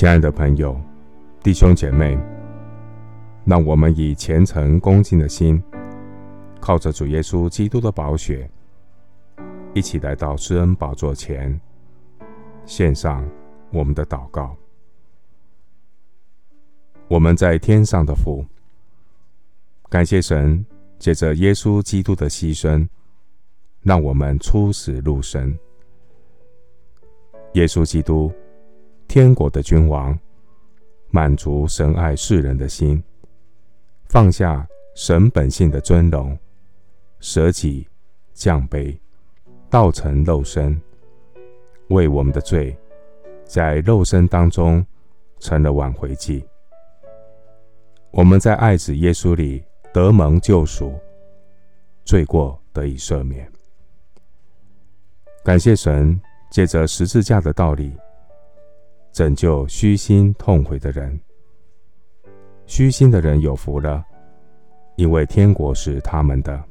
亲爱的朋友、弟兄姐妹，让我们以虔诚恭敬的心，靠着主耶稣基督的宝血，一起来到施恩宝座前，献上我们的祷告。我们在天上的父，感谢神借着耶稣基督的牺牲，让我们出死入生。耶稣基督。天国的君王，满足神爱世人的心，放下神本性的尊荣，舍己降卑，道成肉身，为我们的罪，在肉身当中成了挽回祭。我们在爱子耶稣里得蒙救赎，罪过得以赦免。感谢神，借着十字架的道理。拯救虚心痛悔的人，虚心的人有福了，因为天国是他们的。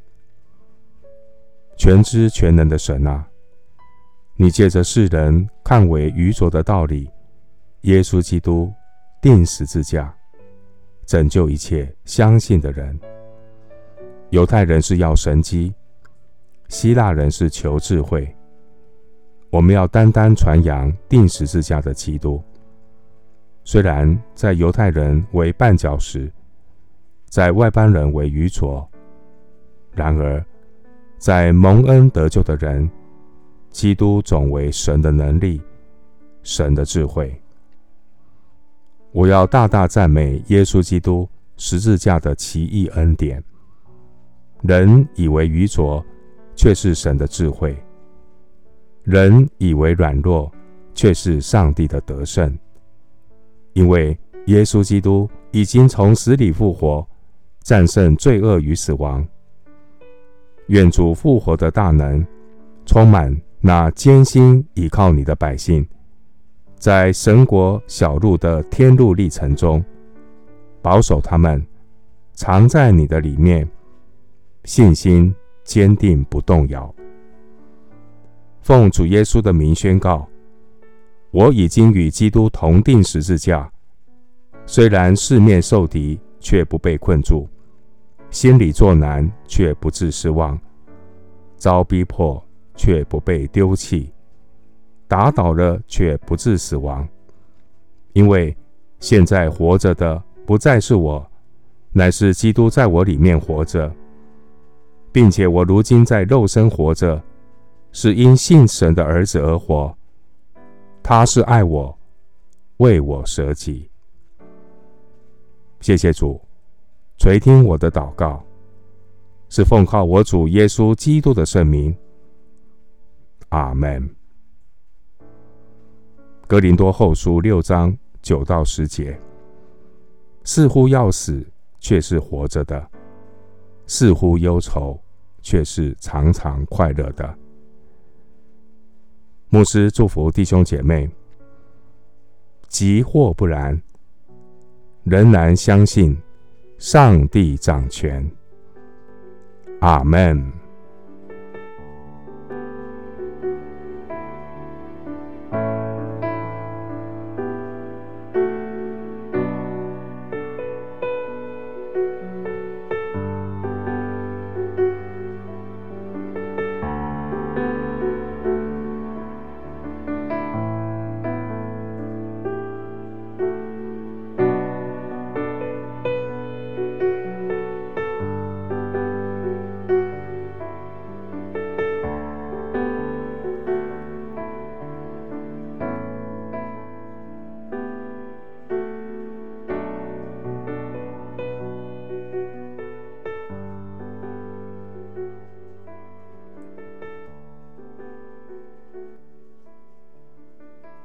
全知全能的神啊，你借着世人看为愚拙的道理，耶稣基督钉十字架，拯救一切相信的人。犹太人是要神迹，希腊人是求智慧。我们要单单传扬钉十字架的基督。虽然在犹太人为绊脚石，在外邦人为愚拙，然而在蒙恩得救的人，基督总为神的能力，神的智慧。我要大大赞美耶稣基督十字架的奇异恩典。人以为愚拙，却是神的智慧。人以为软弱，却是上帝的得胜。因为耶稣基督已经从死里复活，战胜罪恶与死亡。愿主复活的大能充满那艰辛倚靠你的百姓，在神国小路的天路历程中，保守他们，藏在你的里面，信心坚定不动摇。奉主耶稣的名宣告：我已经与基督同钉十字架，虽然四面受敌，却不被困住；心里作难，却不致失望；遭逼迫，却不被丢弃；打倒了，却不致死亡。因为现在活着的不再是我，乃是基督在我里面活着，并且我如今在肉身活着。是因信神的儿子而活，他是爱我，为我舍己。谢谢主，垂听我的祷告，是奉靠我主耶稣基督的圣名。阿门。格林多后书六章九到十节，似乎要死，却是活着的；似乎忧愁，却是常常快乐的。牧师祝福弟兄姐妹，即或不然，仍然相信上帝掌权。阿门。